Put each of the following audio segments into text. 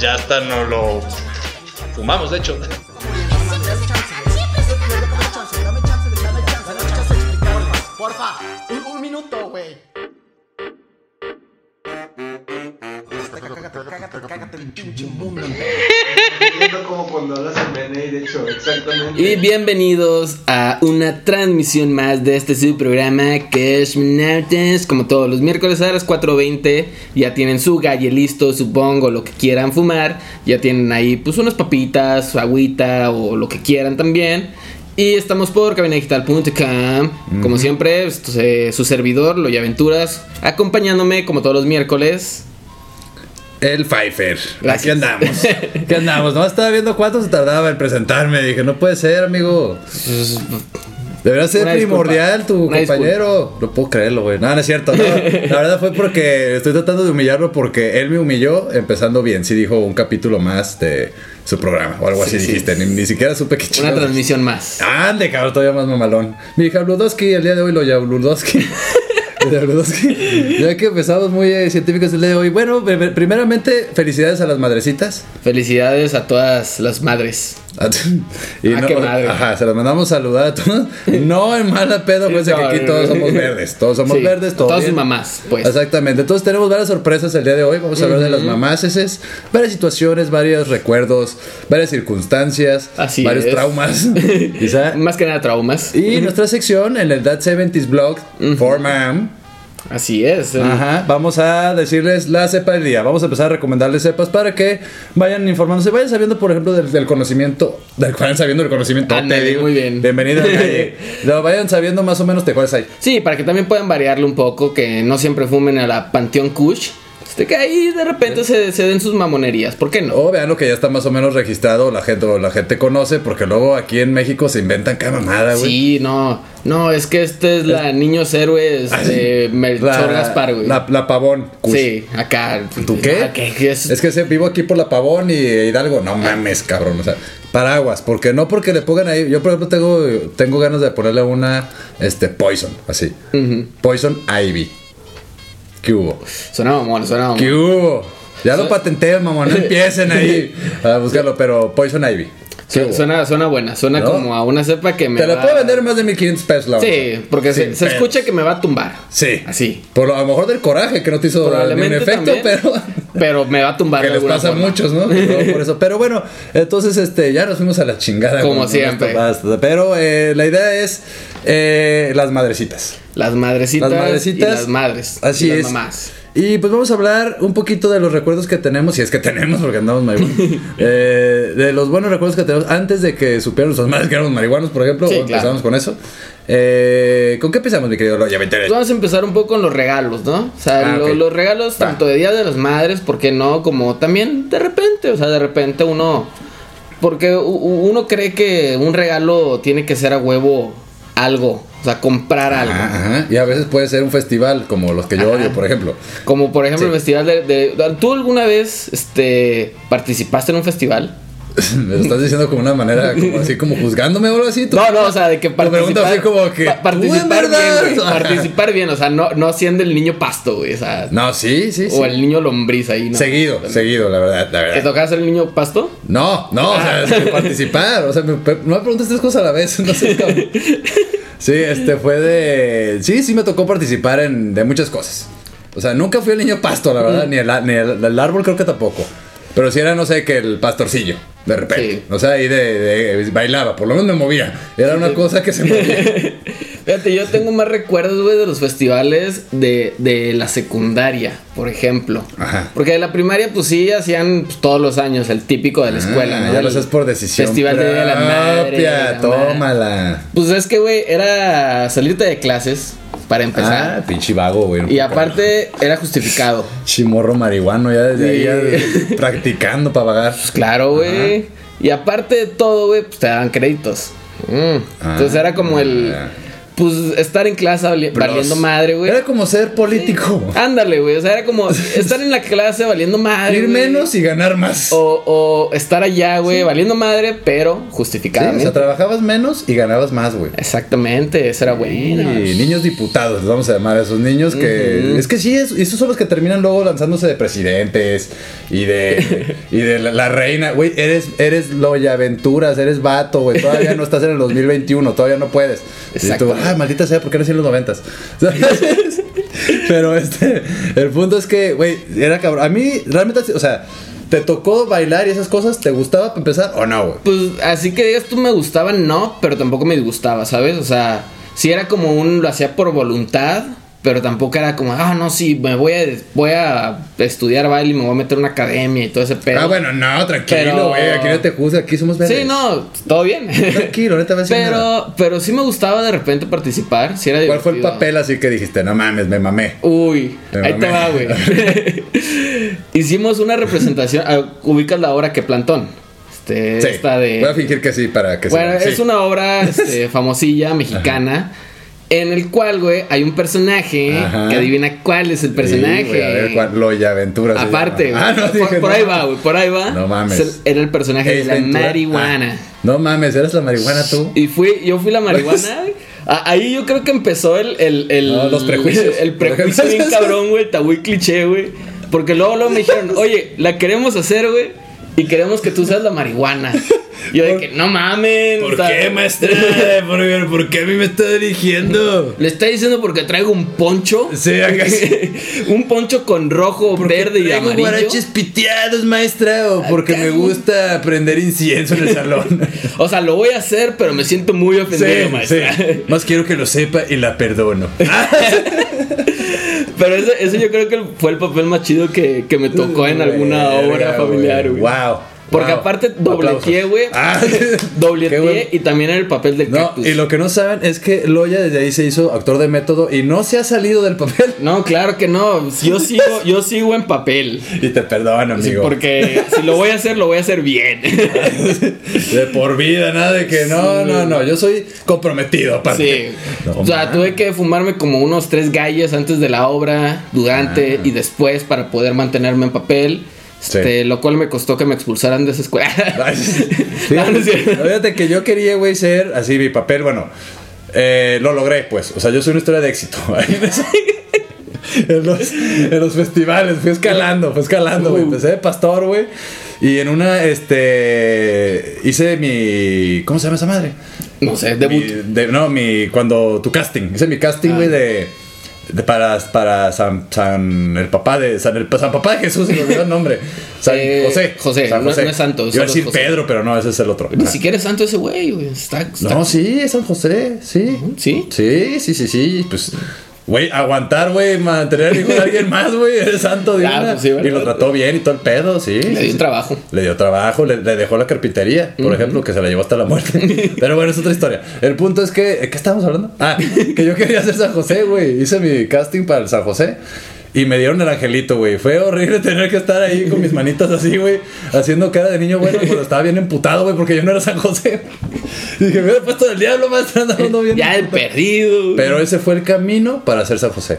Ya hasta no lo fumamos, de hecho. Porfa, un, minuto, güey. Viendo como cuando hablas en BNI, de hecho, exactamente. Y bienvenidos a una transmisión más de este su programa Cosmonautas. Como todos los miércoles a las 4.20 ya tienen su galle listo, supongo, lo que quieran fumar. Ya tienen ahí pues unas papitas, su agüita o lo que quieran también. Y estamos por cabinadigital.com. Como siempre, esto es su servidor, Loya Aventuras, acompañándome como todos los miércoles. El Pfeiffer. Gracias. Aquí andamos. Aquí andamos. No estaba viendo cuánto se tardaba en presentarme. Dije, no puede ser, amigo. Debería ser Una primordial disculpa. tu Una compañero. No puedo creerlo, güey. No, no es cierto. no. La verdad fue porque estoy tratando de humillarlo porque él me humilló empezando bien. Sí dijo un capítulo más de su programa o algo así Sí, sí. dijiste. Ni, ni siquiera supe qué Una chingados. transmisión más. Ande, cabrón, todavía más mamalón. Mi hija Bludowski, el día de hoy lo llamo Bludowski. De Bludowski. Ya que empezamos muy eh, científicos el día de hoy. Bueno, primeramente, felicidades a las madrecitas. Felicidades a todas las madres. Y Ah, qué madre. Ajá, se las mandamos saludar a todos. No en mala pedo, pues que No, aquí no, todos no. somos verdes. Todos somos Sí, verdes, todos. todas mamás, pues. Exactamente. Entonces tenemos varias sorpresas el día de hoy. Vamos a hablar de las mamás, es varias situaciones, varios recuerdos, varias circunstancias, Así varios es. traumas. Quizá. Más que nada traumas. Y nuestra sección en el That 70s blog, For Mam. Así es. el- Ajá, vamos a decirles la cepa del día. Vamos a empezar a recomendarles cepas para que vayan informándose, vayan sabiendo, por ejemplo, del, del conocimiento, del vayan sabiendo el conocimiento. Te digo. muy bien. Bienvenido al calle. Lo vayan sabiendo más o menos de cuáles hay. Sí, para que también puedan variarle un poco, que no siempre fumen a la Panteón Kush. Este, que ahí de repente se, se den sus mamonerías. ¿Por qué no? O vean lo que ya está más o menos registrado, la gente, o la gente conoce, porque luego aquí en México se inventan cada mamada, güey. Sí, no. No, es que este es la Niños Héroes de Melchor Gaspar, güey. La, la pavón. Kush. Sí, acá. ¿Tú qué? Ah. Es que se, vivo aquí por la Pavón y Hidalgo. No mames, cabrón. O sea, paraguas. Porque no porque le pongan ahí. Yo, por ejemplo, tengo, tengo ganas de ponerle una este, Poison. Así. Poison Ivy. ¿Qué hubo? Suena mamón, suena mamón. ¿Qué hubo? Ya lo patenté, mamá. No empiecen ahí a buscarlo. Pero Poison Ivy. ¿Qué Su-? Suena, suena buena, suena ¿No? como a una cepa que me Te la va- puedo vender más de 1500 pesos. la Sí, porque se, escucha que me va a tumbar. Sí. Así. Por lo, a lo mejor del coraje que no te hizo ningún Probablemente efecto, también, pero. Pero me va a tumbar que les pasa a muchos, ¿no? No, por eso. Pero bueno, entonces este, ya nos fuimos a la chingada. Como siempre. esto. Pero eh, la idea es eh, las madrecitas. Las madrecitas, Las madrecitas. y las madres. Así y las es. mamás. Y pues vamos a hablar un poquito de los recuerdos que tenemos, si es que tenemos, porque andamos marihuanos. eh, de los buenos recuerdos que tenemos antes de que supieran nuestras madres que éramos marihuanos, por ejemplo. Sí, o empezamos claro. con eso. Eh, ¿Con qué empezamos, mi querido? Pues vamos a empezar un poco con los regalos, ¿no? O sea, Ah, lo- los regalos Va. tanto de Día de las Madres, ¿por qué no? Como también de repente, o sea, de repente uno... Porque uno cree que un regalo tiene que ser a huevo algo, o sea, comprar algo. Ajá, ajá. Y a veces puede ser un festival, como los que yo Ajá. odio, por ejemplo. Como por ejemplo Sí. el festival de, de- ¿Tú alguna vez este, participaste en un festival? Me lo estás diciendo como una manera, como así, como juzgándome o algo así. No, no, o sea, de que participar... así como que, pa- ¿tú en participar verdad? bien, güey. Participar bien, o sea, no, no siendo el niño pasto, güey, o sea... No, sí, sí, sí. O el niño lombriz ahí, ¿no? Seguido, seguido, la verdad, la ¿Te verdad. tocaba ser el niño pasto? No, no, o sea, es que participar. O sea, me- no me preguntes tres cosas a la vez. No sé cómo. Sí, este fue de. Sí, sí me tocó participar en de muchas cosas. O sea, nunca fui el niño pasto, la verdad, ni, el, ni el, el árbol creo que tampoco. Pero sí era, no sé, que el pastorcillo, de repente. Sí. O sea, ahí de, de- bailaba, por lo menos me movía. Era una cosa que se movía. Fíjate, yo tengo más recuerdos, güey, de los festivales de, de la secundaria, por ejemplo. Ajá. Porque de la primaria, pues sí, hacían pues, todos los años el típico de la escuela, Ah, ¿no? Ya lo haces por decisión. Festival de de la Madre. propia, la madre. Tómala. Pues es que, güey, era salirte de clases para empezar. Ah, pinche vago, güey. y aparte era justificado. Chimorro marihuano, ya desde ahí ya practicando para pagar. Pues claro, güey. Y aparte de todo, güey, pues te daban créditos. Mm. Entonces Ah. era como el. Pues estar en clase vali- valiendo madre, güey. Era como ser político. Ándale, güey. O sea, era como estar en la clase valiendo madre. Ir güey. menos y ganar más. O, o estar allá, güey, valiendo madre, pero Sí, o justificadamente. sea, trabajabas menos y ganabas más, güey. Exactamente, eso era bueno. Y niños diputados, les vamos a llamar a esos niños que. Es que sí, es- esos son los que terminan luego lanzándose de presidentes y de. y de la, la reina. Güey, eres, eres Loya Aventuras, eres vato, güey. Todavía no estás en el 2021, todavía no puedes. Exacto. Ah, maldita sea, ¿por qué nací en los noventas? Pero este. El punto es que, güey, era cabrón. A mí, realmente, o sea. ¿Te tocó bailar y esas cosas? ¿Te gustaba para empezar o no, güey? Pues así que digas tú me gustaba, no, pero tampoco me disgustaba, ¿sabes? O sea, sí era como un, lo hacía por voluntad, pero tampoco era como, ah, no, sí, me voy a, voy a estudiar baile y me voy a meter a una academia y todo ese pedo. Ah, bueno, no, tranquilo, Pero- güey. Aquí no te juzga, aquí somos verdes. Sí, no, todo bien. Tranquilo, te vas decir nada. pero, pero sí me gustaba de repente participar, sí era ¿Cuál fue el papel así que dijiste? No mames, me mamé. Uy, Me ahí te va, güey. Hicimos una representación, ah, ubicas la obra que Plantón. Este, Sí. esta de... Voy a fingir que sí para que Bueno, es una obra este, famosilla mexicana. En el cual, güey, hay un personaje Ajá. que adivina cuál es el personaje. a ver, cuál, Loya Aventuras. se Aparte, güey. Ah, no, por, dije, por no. ahí va, güey, por ahí va. No mames. El- Era el personaje de ¿Es la Ventura? marihuana. Ah, no mames, ¿eres la marihuana tú? Y fui, yo fui la marihuana. güey. A- Ahí yo creo que empezó el, el, el, No, los prejuicios. El prejuicio bien cabrón, güey, tabú cliché, güey. Porque luego, luego me dijeron, oye, la queremos hacer, güey. Y queremos que tú seas la marihuana. Y yo de que, no mames. ¿Por qué, maestra? ¿Por, por qué a mí me está dirigiendo? Le está diciendo porque traigo un poncho. Sí, acá un poncho con rojo, verde y Traigo amarillo. guaraches piteados, maestra, o porque me gusta prender incienso en el salón. O sea, lo voy a hacer, pero me siento muy ofendido, maestra. Más quiero que lo sepa y la perdono. Pero eso, eso yo creo que fue el papel más chido que, que me tocó en alguna obra familiar, güey. Wow. Porque wow. aparte dobleteé, güey. Ah, Dobleteé y también era el papel de No, cactus. y lo que no saben es que Loya desde ahí se hizo actor de método y no se ha salido del papel. No, claro que no. Yo sigo, yo sigo en papel. Y te perdono, Sí, amigo. porque si lo voy a hacer, lo voy a hacer bien. De por vida, nada de que no, no, no. Yo soy comprometido, aparte. Sí. No, o sea, man. tuve que fumarme como unos tres galles antes de la obra, durante Ah. y después para poder mantenerme en papel. Sí. Este, lo cual me costó que me expulsaran de esa escuela. Ay, sí. No, no es cierto. Fíjate que yo quería, güey, ser así mi papel. Bueno, eh, lo logré, pues. O sea, yo soy una historia de éxito. en, los, en los festivales, fui escalando, fui escalando, güey. Uh. Empecé de pastor, güey. Y en una, este. Hice mi. ¿Cómo se llama esa madre? No sé, debut. Mi- de- no, mi. Cuando. Tu casting. Hice mi casting, Ah. güey, de. de- para, para San, San. El papá de. San, el, San Papá de Jesús, se me olvidó el nombre. San Eh, José. José, San no- no es santo, Iba a decir José. Pedro, pero no, ese es el otro. Ni siquiera es santo ese güey, güey. Está, está- No, sí, es San José, sí. ¿Sí? Sí, sí, sí, sí. Pues, güey, aguantar, güey, mantener al hijo de alguien más, güey, es santo de Ah, una. pues sí, y lo trató bien y todo el pedo, sí. Le dio trabajo. Le dio trabajo, le, le dejó la carpintería, por ejemplo, que se la llevó hasta la muerte. Pero bueno, es otra historia. El punto es que, ¿qué estábamos hablando? Ah, que yo quería hacer San José, güey. Hice mi casting para el San José. Y me dieron el angelito, güey. Fue horrible tener que estar ahí con mis manitas así, güey. Haciendo cara de niño bueno cuando estaba bien emputado, güey, porque yo no era San José. Y dije, me hubiera puesto del diablo, más andando bien. Ya he emputado". perdido. Pero ese fue el camino para ser San José.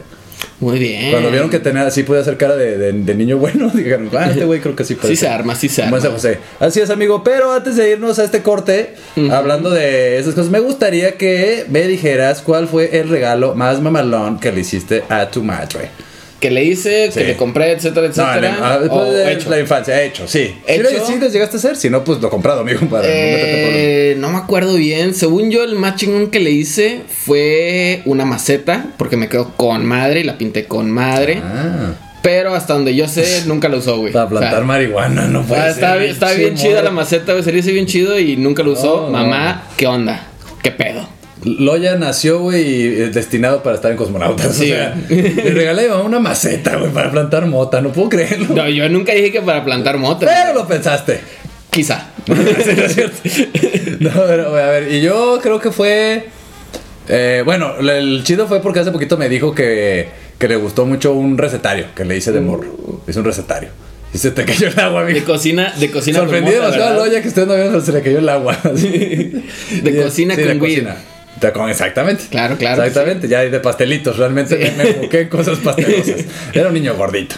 Muy bien. Cuando vieron que tenía, así podía hacer cara de, de- de niño bueno, dijeron, ah, este güey creo que sí puede Sí se ser". arma, sí se arma. San José. Así es, amigo. Pero antes de irnos a este corte, hablando de esas cosas, me gustaría que me dijeras cuál fue el regalo más mamalón que le hiciste a tu madre. Que le hice, Sí. que le compré, etcétera, No, etcétera. le- ah, después o de hecho. la infancia, hecho, sí. ¿Hecho? ¿Sí, sí les llegaste a hacer? Si no, pues lo comprado, amigo, para no. Eh, no me acuerdo bien. Según yo, el más chingón que le hice fue una maceta, porque me quedó con madre y la pinté con madre. Ah, Pero hasta donde yo sé, nunca lo usó, güey. para O sea, plantar marihuana, no puede ah, está, ser, bien- está bien chida la maceta, güey. Se le hizo bien chido y nunca lo usó. No, Mamá, ¿qué onda? ¿Qué pedo? Loya nació, güey, es destinado para estar en cosmonautas. Sí. O sea, le regalé a una maceta, güey, para plantar mota. No puedo creerlo. No, yo nunca dije que para plantar motos. Pero lo pensaste. Quizá. No, pero, güey, a ver, y yo creo que fue. Eh, bueno, el chido fue porque hace poquito me dijo que, que le gustó mucho un recetario que le hice de morro. Es un recetario. Y se te cayó el agua, De amigo. cocina, de cocina Sorprendí mota, demasiado a. Loya que usted no vio, se le cayó el agua. De cocina sí, con de weed. cocina. Con- exactamente. Claro, claro Exactamente, ya de pastelitos. Realmente me, me enfoqué en cosas pastelosas. Era un niño gordito.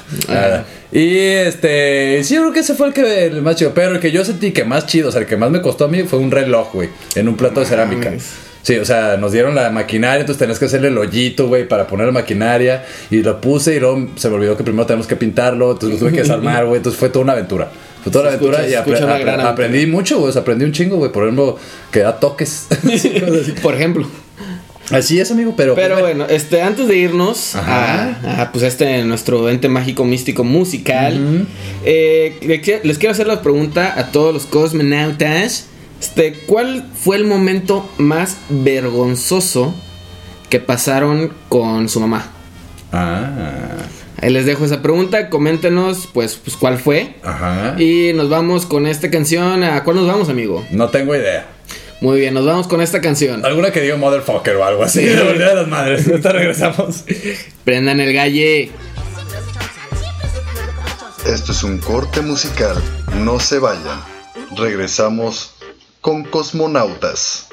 Y este, sí, yo creo que ese fue el que el más chido. Pero el que yo sentí que más chido, o sea, el que más me costó a mí fue un reloj, güey, en un plato de cerámica. Sí, o sea, nos dieron la maquinaria, entonces tenías que hacerle el hoyito, güey, para poner la maquinaria. Y lo puse y luego se me olvidó que primero tenemos que pintarlo, entonces lo tuve que desarmar, güey. Entonces fue toda una aventura. Fue toda una Se aventura escucha- y apre- apre- gran aventura. aprendí mucho, güey. aprendí un chingo, güey. Por ejemplo, que da toques. Por ejemplo. Así es, amigo, pero. Pero pues, bueno, este, antes de irnos a, a, pues este nuestro ente mágico místico musical, eh, les quiero hacer la pregunta a todos los cosmonautas. Este, ¿cuál fue el momento más vergonzoso que pasaron con su mamá? Ah. Ahí les dejo esa pregunta, coméntenos pues, pues cuál fue. Ajá. Y nos vamos con esta canción. ¿A cuál nos vamos, amigo? No tengo idea. Muy bien, nos vamos con esta canción. Alguna que diga motherfucker o algo así. La verdad de las madres. Ahorita regresamos. Prendan el galle. Esto es un corte musical. No se vayan. Regresamos con Cosmonautas.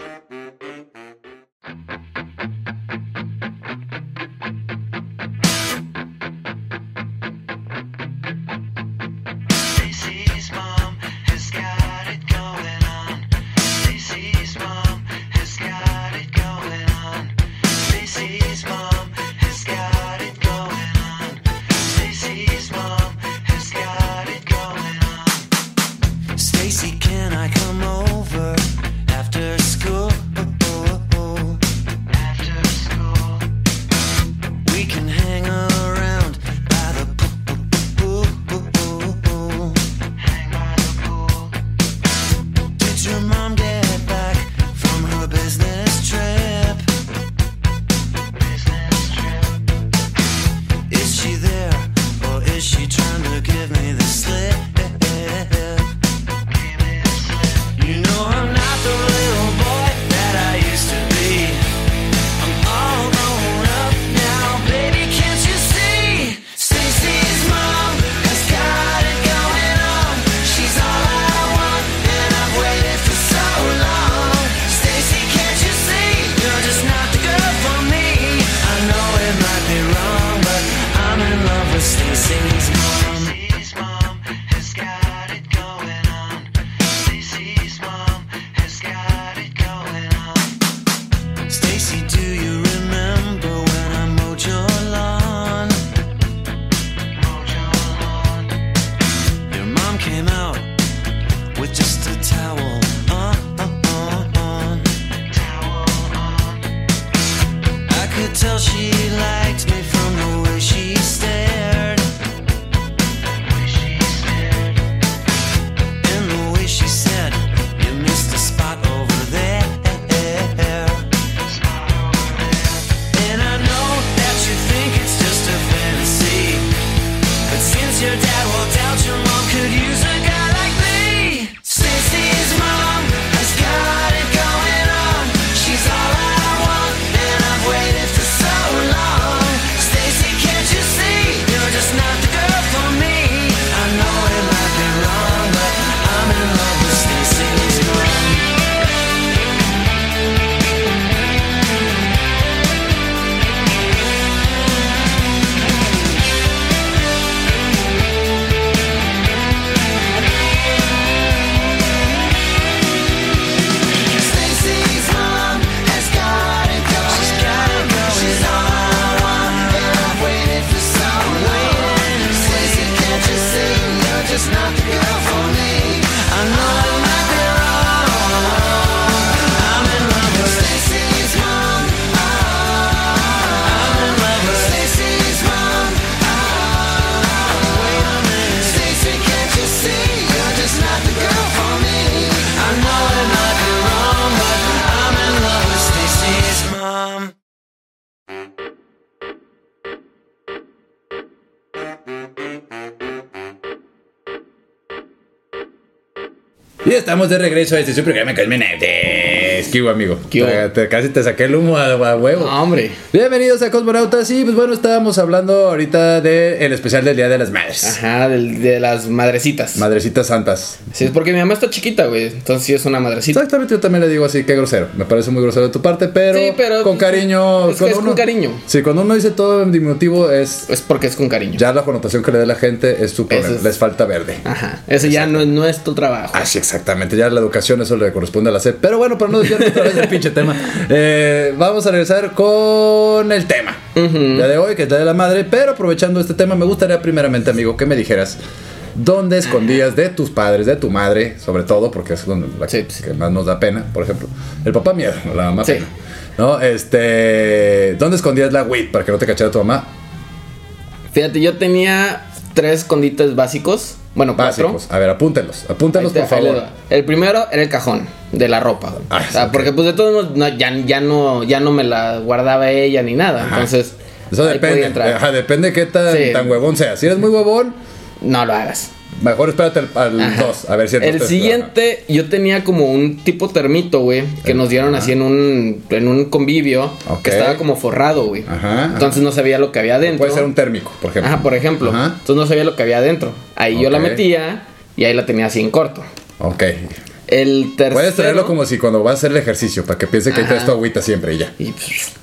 Came out with just Y estamos de regreso a este su programa Cosmonautas. esquivo, amigo. Casi te saqué el humo a, a huevo. No, hombre. Bienvenidos a Cosmonautas. Y pues bueno, estábamos hablando ahorita del especial del Día de las Madres. Ajá, del- de las madrecitas. Madrecitas santas. Sí, es porque mi mamá está chiquita, güey. Entonces sí es una madrecita. Exactamente, yo también le digo así, qué grosero. Me parece muy grosero de tu parte, pero, Sí, pero, con pues, cariño. es que es con cariño. Sí, cuando uno dice todo en diminutivo es Es porque es con cariño. ya la connotación que le dé la gente es su problema. Eso es- Les falta verde. Ajá. Ese ya no es nuestro trabajo. Así exactamente, ya la educación eso le corresponde a la SEP. Pero bueno, para no otra vez del pinche tema, eh, vamos a regresar con el tema ya de hoy, que es la de la madre. Pero aprovechando este tema, me gustaría primeramente, amigo, que me dijeras dónde escondías de tus padres, de tu madre, sobre todo, porque es donde la Sí, que, sí. que más nos da pena, por ejemplo. El papá miedo, la mamá Sí. pena. ¿No? Este. ¿Dónde escondías la weed para que no te cachara tu mamá? Fíjate, yo tenía tres escondites básicos. Bueno, cuatro. Básicos. A ver, apúntenlos. Apúntenlos, te- por favor. El primero era el cajón de la ropa. Ah, o sea, ok. porque pues de todos modos no, ya, ya no ya no me la guardaba ella ni nada. Ajá. Entonces Eso depende. Ajá, depende de qué tan, Sí. tan huevón seas. Si eres muy huevón, No lo hagas. mejor espérate al Ajá. 2. A ver si El te- siguiente, yo tenía como un tipo termito, güey, que nos dieron así en un, en un convivio, Ok. que estaba como forrado, güey. Ajá, Entonces no sabía lo que había adentro. Puede ser un térmico, por ejemplo. Ajá, por ejemplo. Ajá. Entonces no sabía lo que había adentro. Ahí yo la metía y ahí la tenía así en corto. Ok. El tercero. Puedes traerlo como si cuando vas a hacer el ejercicio, para que piense que traes tu agüita siempre y ya. Y,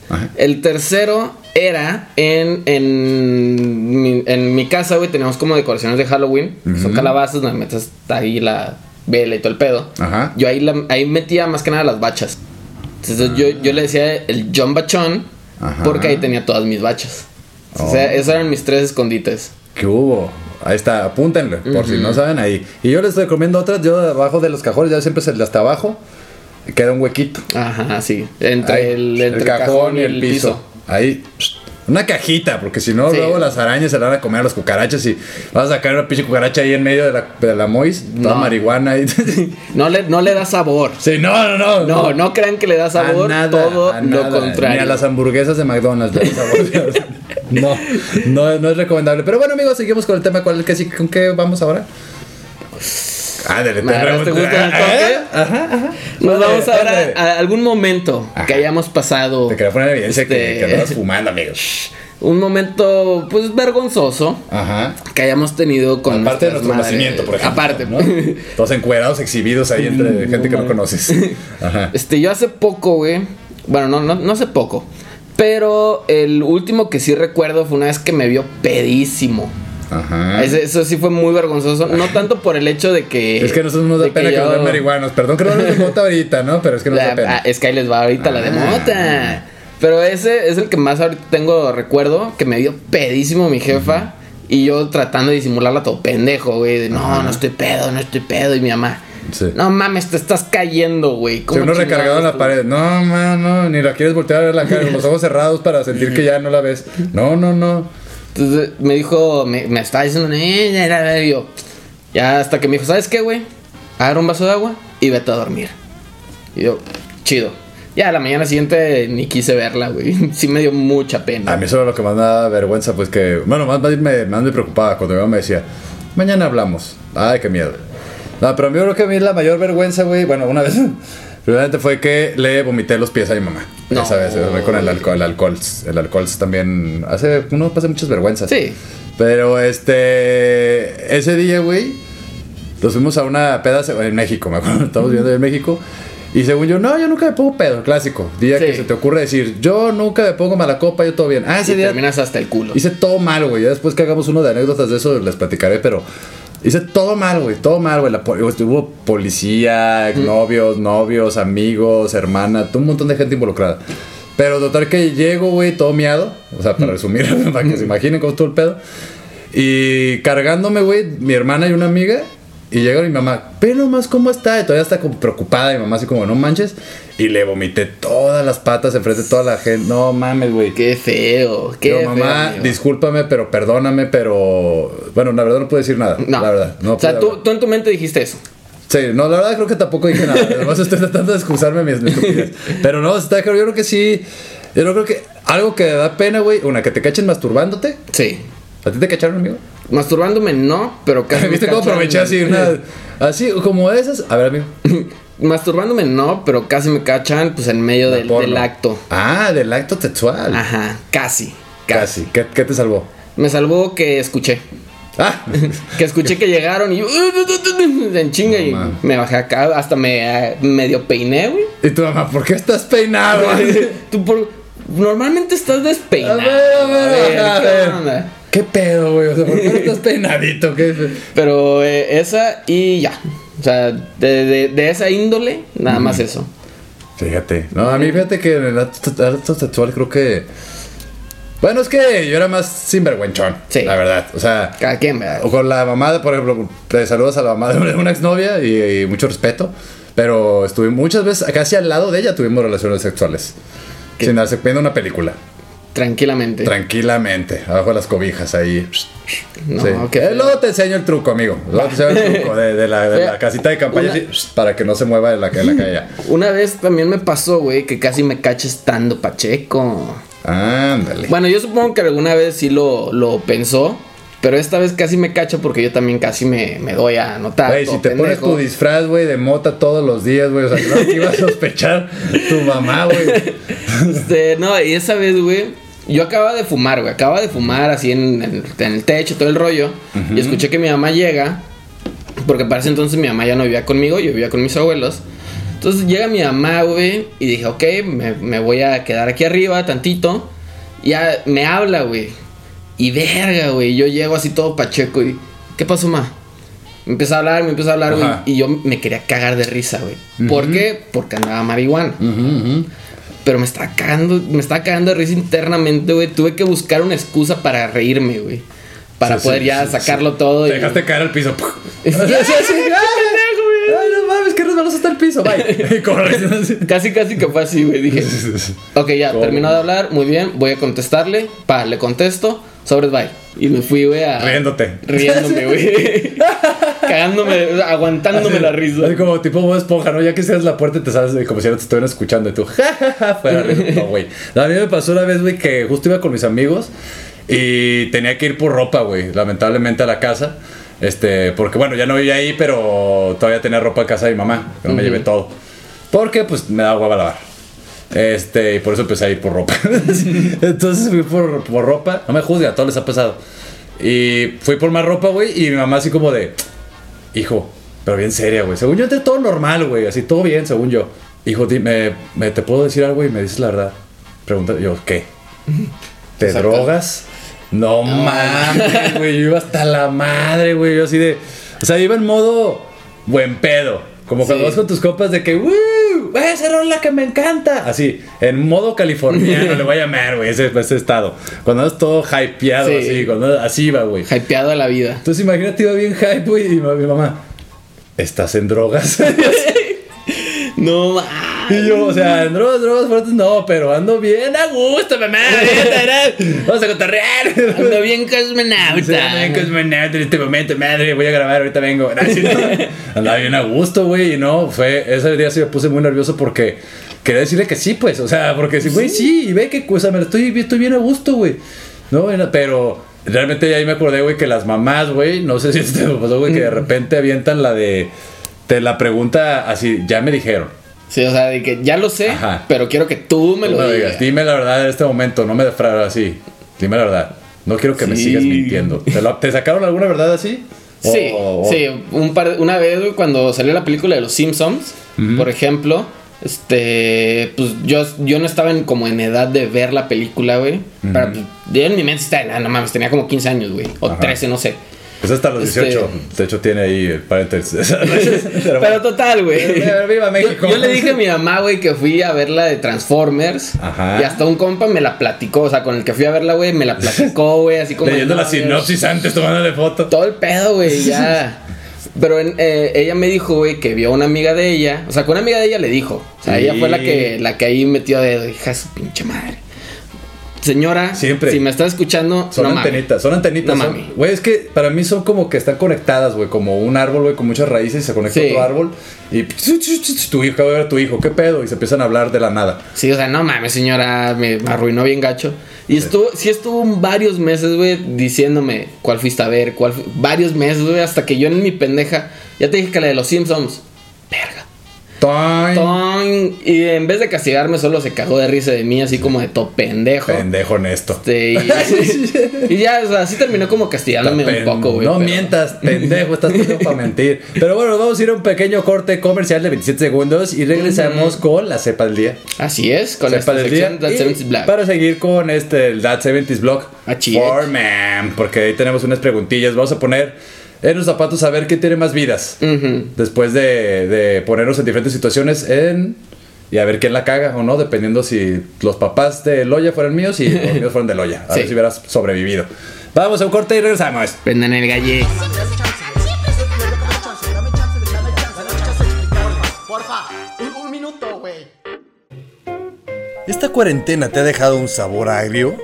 Ajá. El tercero era en, en, mi, en mi casa, güey, teníamos como decoraciones de Halloween. Son calabazas donde metes ahí la vela y todo el pedo. Ajá. Yo ahí, la- ahí metía más que nada las bachas. Entonces yo, yo le decía el John Bachón Ajá. porque ahí tenía todas mis bachas. O sea, Oh. esos eran mis tres escondites. ¿Qué hubo? Ahí está, apúntenle, por si no saben ahí. Y yo les recomiendo otras, yo abajo de los cajones, ya siempre es el de hasta abajo, queda un huequito. Ajá, sí. Entre Ahí, el, entre el cajón y el piso. Ahí, una cajita, porque si no, Sí. luego las arañas se la van a comer a las cucarachas y vas a sacar una pinche cucaracha ahí en medio de la, de la mois, toda No. marihuana. No le, no le da sabor. sí, no, no, no. No, no crean que le da sabor, A nada, todo a lo contrario. Ni a las hamburguesas de McDonald's le da sabor. no, no, no es recomendable. Pero bueno, amigos, seguimos con el tema. ¿Cuál, qué, sí- ¿Con qué vamos ahora? Me agarraste justo en el toque. Nos Vale, vamos ahora vale. a algún momento Ajá. que hayamos pasado. Te quería poner en evidencia que, Este- que andabas fumando, amigos. Un momento, pues, vergonzoso Ajá. que hayamos tenido con. Aparte de nuestro madres. nacimiento, por ejemplo. Aparte. ¿no? Todos encuerados, exhibidos ahí entre gente que no conoces. Ajá. Este, yo hace poco, güey. Bueno, no, no, no hace poco. Pero el último que sí recuerdo fue una vez que me vio pedísimo. Ajá. Eso sí fue muy vergonzoso. No tanto por el hecho de que. Es que nosotros nos da pena que, nos yo- vean marihuanos. Perdón que no nos de mota ahorita, ¿no? Pero es que nos da La- pena. ah, es que ahí les va ahorita la de Ah. mota. Pero ese es el que más ahorita tengo recuerdo, que me dio pedísimo mi jefa. Y yo tratando de disimularla todo pendejo, güey. De, no, no estoy pedo, no estoy pedo. Y mi mamá, Sí. no mames, te estás cayendo, güey. Si ¿Cómo uno recargado en la pared. No, mano, ni la quieres voltear a ver la cara con los ojos cerrados para sentir que ya no la ves. No, no, no. Entonces me dijo, me, me estaba diciendo, "Eh, ya, ya, ya", y yo, ya hasta que me dijo, ¿sabes qué, güey? Agarra un vaso de agua y vete a dormir. Y yo, chido. Ya la mañana siguiente ni quise verla, güey. Sí me dio mucha pena. A mí era lo que más me daba vergüenza, pues que, bueno, más, más me, más me preocupaba cuando mi mamá me decía, mañana hablamos. Ay, qué miedo. No, pero a mí creo que a mí la mayor vergüenza, güey, bueno, una vez, primeramente fue que le vomité los pies a mi mamá. No. Sabes, eh, con el alcohol, el alcohol, el alcohol también hace, uno pasa muchas vergüenzas. Sí. Pero este, ese día, güey, nos fuimos a una peda en México, me acuerdo, estamos viviendo en México. Y según yo, no, yo nunca me pongo pedo, clásico. Día Sí. que se te ocurre decir, yo nunca me pongo mala copa, yo todo bien. Ah, ese Y día terminas hasta el culo. hice todo mal, güey. Ya después que hagamos uno de anécdotas de eso, les platicaré, pero hice todo mal, güey. Todo mal, güey. Po- Hubo policía, novios, novios, amigos, hermana, un montón de gente involucrada. Pero total que llego, güey, todo miado. O sea, para resumir, para que se imaginen cómo estuvo el pedo. Y cargándome, güey, mi hermana y una amiga. Y llega mi mamá, ve nomás cómo está. Y todavía está como preocupada. Mi mamá así como, no manches. Y le vomité todas las patas enfrente de toda la gente. No mames, güey. Qué feo, qué Yo, mamá, discúlpame, pero perdóname, pero. Bueno, la verdad no puedo decir nada. No. La verdad. No o sea, tú, tú en tu mente dijiste eso. Sí, no, la verdad creo que tampoco dije nada. Además estoy tratando de excusarme mis, mis estupidez. Pero no, está claro. Yo creo que sí. Yo creo que. Algo que da pena, güey. Una, que te cachen masturbándote. Sí. ¿A ti te cacharon, amigo? Masturbándome no, pero casi. me ¿Viste cómo aproveché así una. Así como esas? A ver, amigo. masturbándome no, pero casi me cachan pues en medio del, acto. Ah, del acto sexual. Ajá, casi. Casi. ¿Qué, qué te salvó? Me salvó que escuché. Ah, Que escuché que llegaron y yo en chinga y man. me bajé acá, hasta me eh, medio peiné, güey. y tu mamá, ¿por qué estás peinado? Tú por normalmente estás despeinado. A ver, a ver, a ¿qué ver. ¿Qué pedo, güey? O sea, ¿por qué no estás peinadito? ¿Qué es? Pero eh, esa y ya. O sea, de, de- de esa índole, nada más eso. Fíjate. No, a mí fíjate que en el acto, sexual creo que. Bueno, es que yo era más sinvergüenchón. Sí. La verdad. O sea. Cada quien, ¿verdad? O con la mamá, de, por ejemplo, te saludas a la mamá de una- exnovia y, y mucho respeto. Pero estuve muchas veces, casi al lado de ella tuvimos relaciones sexuales. ¿Qué? Sin darse una película. Tranquilamente. Tranquilamente, abajo de las cobijas ahí. no, Sí. Eh, luego te enseño el truco, amigo. Luego te enseño el truco de, de la, de la Fea. casita de campaña Una- así, para que no se mueva de la, de la calle. Una vez también me pasó, güey, que casi me caché estando Pacheco. Ándale. Bueno, yo supongo que alguna vez sí lo, lo pensó. Pero esta vez casi me cacho porque yo también casi me, me doy a notar. Güey, si te pones tu disfraz, güey, de mota todos los días, güey, o sea, no te iba a sospechar tu mamá, güey. Este, no, y esa vez, güey, yo acababa de fumar, güey. Acababa de fumar así en, en- en el techo, todo el rollo. Y escuché que mi mamá llega. Porque para ese entonces mi mamá ya no vivía conmigo, yo vivía con mis abuelos. Entonces llega mi mamá, güey, y dije, ok, me, me voy a quedar aquí arriba tantito. Y ya me habla, güey. Y verga, güey, yo llego así todo pacheco y... ¿Qué pasó, ma? Me empieza a hablar, me empieza a hablar, güey. Y yo me quería cagar de risa, güey. ¿Por qué? Porque andaba marihuana. Pero me estaba cagando, me estaba cagando de risa internamente, güey. Tuve que buscar una excusa para reírme, güey. Para Sí, poder sí, ya sí, sacarlo todo. Te y- dejaste caer al piso. Sí. Ay, no mames, que resbaloso está el piso. Bye. Casi, casi que fue así, güey. Dije, ok, ya, terminó de hablar, muy bien, voy a contestarle. Pa, le contesto, sobres, bye. Y me fui, güey, a... Riéndote. Riéndome, güey. Cagándome, aguantándome la risa. Así como tipo Bob esponja, ¿no? Ya que cierras la puerta y te sabes como si no te estuvieran escuchando y tú, ja, ja, ja, fuera. No, güey. A mí me pasó una vez, güey, que justo iba con mis amigos y tenía que ir por ropa, güey, lamentablemente a la casa. Este, porque bueno, ya no vivía ahí, pero todavía tenía ropa en casa de mi mamá. No me llevé todo. Porque pues me daba hueva lavar. Este, y por eso empecé a ir por ropa. Entonces fui por, por ropa. No me juzgue, a todos les ha pasado. Y fui por más ropa, güey. Y mi mamá así como de, hijo, pero bien seria, güey. Según yo, entré todo normal, güey. Así todo bien, según yo. Hijo, dime, me, ¿te puedo decir algo? Y me dices la verdad. Pregunta, yo, ¿qué? ¿Te Exacto. drogas? No mames, güey. Yo iba hasta la madre, güey. Yo así de. O sea, iba en modo buen pedo. Como cuando Sí. vas con tus copas de que. ¡Esa rola que me encanta! Así, en modo californiano le voy a llamar, güey, ese, ese estado. Cuando andas todo hypeado, Sí. así, cuando así iba, güey. Hypeado a la vida. Entonces imagínate, iba bien hype, güey, y mi mamá, ¿estás en drogas? No, ma. Y yo, o sea, en drogas, drogas fuertes, no, pero ando bien a gusto, mamá. Vamos a cotorrear. Ando bien cosmonauta. Sí, ando bien cosmonauta en este momento, madre, voy a grabar, ahorita vengo. Andaba bien a gusto, güey, y no, fue, ese día sí me puse muy nervioso porque quería decirle que sí, pues, o sea, porque sí, güey, sí, y ve que, o sea, me estoy, estoy bien a gusto, güey. No, pero realmente ahí me acordé, güey, que las mamás, güey, no sé si esto te pasó, güey, que de repente avientan la de, te la pregunta así, ya me dijeron. Sí, o sea, de que ya lo sé, Ajá. pero quiero que tú me Tú lo me digas. dime la verdad en este momento, no me defraudas así. Dime la verdad. No quiero que me sigas mintiendo. ¿Te, lo- te sacaron alguna verdad así? O- Sí, o- sí, un par, una vez güey, cuando salió la película de los Simpsons, por ejemplo, este, pues yo, yo no estaba en, como en edad de ver la película, güey. Pero pues, yo en mi mente estaba, no mames, tenía como 15 años, güey, o Ajá. 13, no sé. Pues hasta los Este- 18. De hecho, tiene ahí el paréntesis. Pero, Pero total, güey. Viva- México. Yo, yo le dije a mi mamá, güey, que fui a ver la de Transformers. Ajá. Y hasta un compa me la platicó. O sea, con el que fui a verla, güey, me la platicó, güey, así como. Leyendo la sinopsis antes, tomándole foto. Todo el pedo, güey, ya. Pero en- eh, ella me dijo, güey, que vio a una amiga de ella. O sea, que una amiga de ella le dijo. O sea, Sí. ella fue la que, la que ahí metió dedo. Hija de su pinche madre. Señora, Siempre. si me está escuchando, Son no antenitas, son antenitas. No son-. Güey, es que para mí son como que están conectadas, güey. Como un árbol, güey, con muchas raíces y se conecta Sí. otro árbol. Y tu hijo, a ver a tu hijo, ¿qué pedo? Y se empiezan a hablar de la nada. Sí, o sea, no mames, señora, me, arruinó bien gacho. Y estuvo, sí estuvo varios meses, güey, diciéndome cuál fuiste a ver, cuál varios meses, güey, hasta que yo en mi pendeja, ya te dije que la de los Simpsons, y en vez de castigarme, solo se cagó de risa de mí, así como de to pendejo. Pendejo honesto. Este, y, y ya, o sea, así terminó como castigándome un poco, güey. No pero- mientas, pendejo, estás pendejo para mentir. Pero bueno, vamos a ir a un pequeño corte comercial de 27 segundos y regresamos con la cepa del día. Así es, con Cepa esta del día. sección That Y 70's Black. Para seguir con este, el That 70s Blog. Así For es. man, porque ahí tenemos unas preguntillas. Vamos a poner en los zapatos a ver quién tiene más vidas. Después de, de ponernos en diferentes situaciones en... Y a ver quién la caga o no, dependiendo si los papás de Loya fueran míos y los míos fueran de Loya. A Sí. ver si hubieras sobrevivido. Vamos a un corte y regresamos. Prendan el galle. ¿Esta cuarentena te ha dejado un sabor agrio?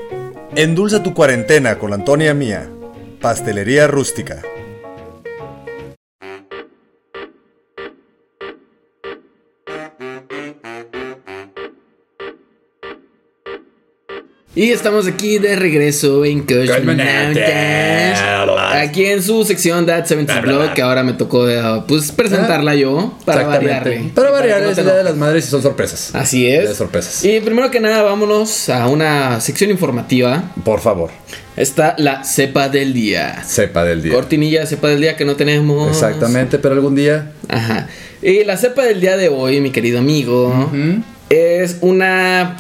Endulza tu cuarentena con la Antonia Mía, Pastelería Rústica. Y estamos aquí de regreso en Cosmonautas. Aquí en su sección That 70 Blog, que ahora me tocó eh, pues presentarla yo para variarle. Para variar, es día de las madres y son sorpresas. Así Día de es. sorpresas. Y primero que nada, vámonos a una sección informativa. Por favor, Está la cepa del día. cepa del día. Cortinilla cepa del día que no tenemos. Exactamente, pero algún día. Ajá. Y la cepa del día de hoy, mi querido amigo, es una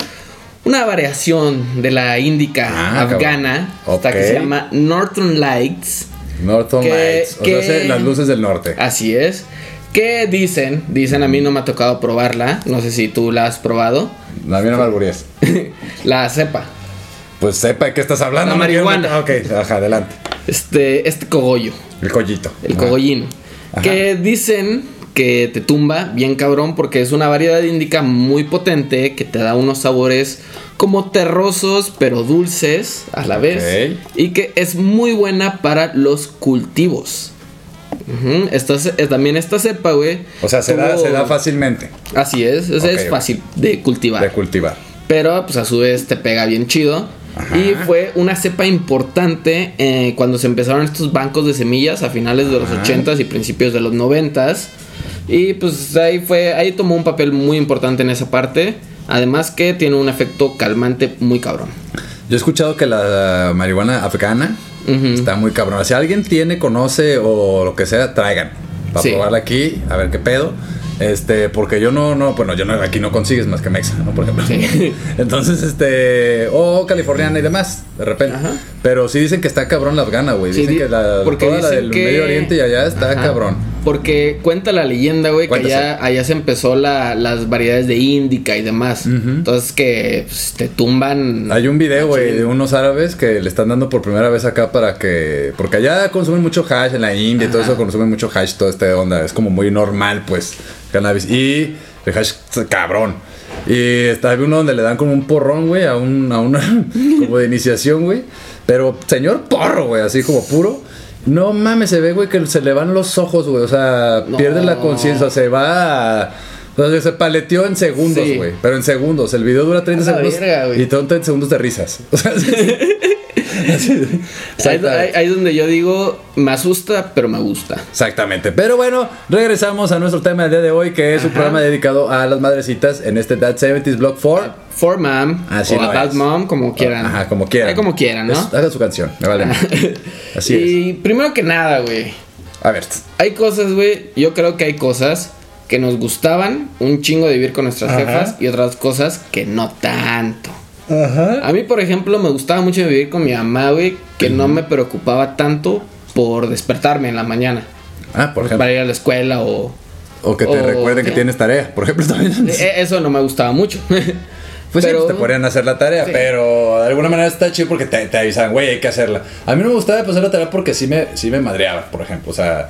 una variación de la índica Ah, afgana, esta que se llama Northern Lights. Northern Que- Lights. O que- sea, las luces del norte. Así es. Que dicen, dicen a mí no me ha tocado probarla, no sé si tú la has probado. A mí no me la cepa, Pues sepa de qué estás hablando. La marihuana. Ok, ajá, adelante. este este cogollo, El collito. el cogollín, Ajá. que dicen que te tumba bien cabrón porque es una variedad índica muy potente que te da unos sabores como terrosos pero dulces a la vez y que es muy buena para los cultivos. Esta eh, también esta cepa, güey. O sea, se, da, se da fácilmente Así es, es fácil de cultivar. de cultivar. pero pues a su vez te pega bien chido. Ajá. Y fue una cepa importante eh, cuando se empezaron estos bancos de semillas a finales de los Ajá. 80s y principios de los 90s. Y pues ahí fue, ahí tomó un papel muy importante en esa parte. Además que tiene un efecto calmante muy cabrón. Yo he escuchado que la marihuana afgana Ujú. está muy cabrona. Si alguien tiene, conoce o lo que sea, traigan. Para Sí. probarla aquí, a ver qué pedo. Este, porque yo no, no, bueno, yo no, aquí no consigues más que Mexa, ¿no? Por ejemplo. Sí. Entonces, este, o californiana y demás, de repente. Ajá. Pero sí dicen que está cabrón la afgana, güey. Dicen di- que la, porque toda la del que- Medio Oriente y allá está Ajá. cabrón. Porque cuenta la leyenda, güey, que allá, allá se empezó la- las variedades de índica y demás. Entonces que pues, te tumban. Hay un video, güey, de unos árabes que le están dando por primera vez acá para que. Porque allá consumen mucho hash en la India y todo eso, consumen mucho hash, toda esta onda. Es como muy normal, pues, cannabis. Y el hash, cabrón. Y está uno donde le dan como un porrón, güey, a, un, a una. como de iniciación, güey. Pero, señor porro, güey, así como puro. No mames, se ve, güey, que se le van los ojos, güey. O sea, No. pierde la conciencia, se va. a- o sea, se paleteó en segundos, Sí. güey. Pero en segundos. El video dura 30 A la segundos. verga, y son 30 segundos de risas. O sea, sí, sí. Ahí, ahí- ahí es donde yo digo, me asusta, pero me gusta. Exactamente. Pero bueno, regresamos a nuestro tema del día de hoy, que es un programa dedicado a las madrecitas en este That 70s Block 4. For Mom Así o lo About es. Mom, como quieran. Ajá, como quieran. Ahí como quieran, ¿no? Es- hagan su canción, me vale. Así y primero que nada, güey. es. A ver. Hay cosas, güey. Yo creo que hay cosas que nos gustaban un chingo de vivir con nuestras Ajá. jefas y otras cosas que no tanto. Ajá. A mí, por ejemplo, me gustaba mucho vivir con mi mamá, güey, que no me preocupaba tanto por despertarme en la mañana. Ah, por Pues ejemplo. para ir a la escuela o... O que te o- recuerden que tienes tarea, por ejemplo, también. Eh, Eso no me gustaba mucho. Pues sí, Pero- pues te podrían hacer la tarea, Sí. pero de alguna manera está chido porque te, te avisan, güey, hay que hacerla. A mí no me gustaba pasar la tarea porque sí me, sí me madreaba, por ejemplo. O sea,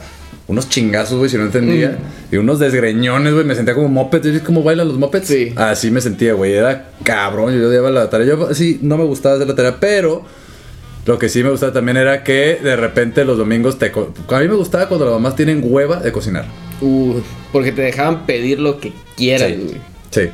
unos chingazos, güey, si no entendía. Y unos desgreñones, güey, me sentía como moped. ¿Viste cómo bailan los mopeds? Sí. Así me sentía, güey. Era cabrón, yo odiaba la tarea. Yo sí, no me gustaba hacer la tarea, pero... Lo que sí me gustaba también era que de repente los domingos te... co- A mí me gustaba cuando las mamás tienen hueva de cocinar. Uh, porque te dejaban pedir lo que quieras, Sí. güey. Sí.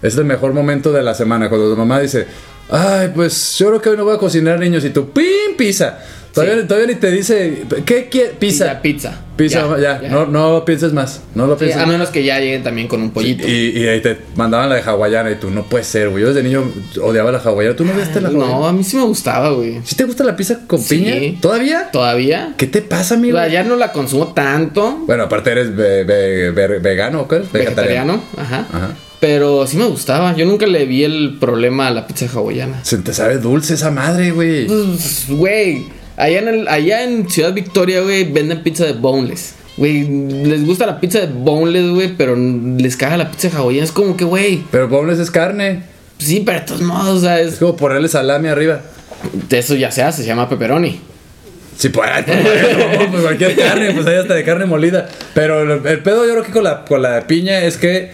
Es el mejor momento de la semana cuando tu mamá dice, ay, pues yo creo que hoy no voy a cocinar, niños, y tú, ¡pim! Pizza. Todavía, Sí. todavía ni te dice, ¿qué quieres? Pizza. Pizza. Pizza, ya, No, no pienses más. No lo Sí, pienses a más. menos que ya lleguen también con un pollito. Y, y ahí te mandaban la de hawaiana y tú, no puede ser, güey. Yo desde niño odiaba la hawaiana. ¿Tú no viste la hawaiana? no, a mí sí me gustaba, güey. ¿Sí te gusta la pizza con Sí. piña? ¿Todavía? ¿Todavía? ¿Qué te pasa, amigo? sea, ya no la consumo tanto. Bueno, aparte eres ve- ve- ve- vegano, ¿o qué eres? Vegetariano. Ajá. Ajá. Pero sí me gustaba. Yo nunca le vi el problema a la pizza hawaiana. Se te sabe dulce esa madre, güey. Pues, güey, allá en, el- allá en Ciudad Victoria, güey, venden pizza de boneless. Güey, les gusta la pizza de boneless, güey, pero les caga la pizza hawaiana. Es como que, güey, Pero boneless es carne. sí, pero de todos modos, o sea, Es como ponerle salami arriba. eso ya se hace, se llama pepperoni. Sí, pues, pues, bueno, pues cualquier carne, pues hay hasta de carne molida. Pero el, el pedo yo creo que con la, con la piña es que...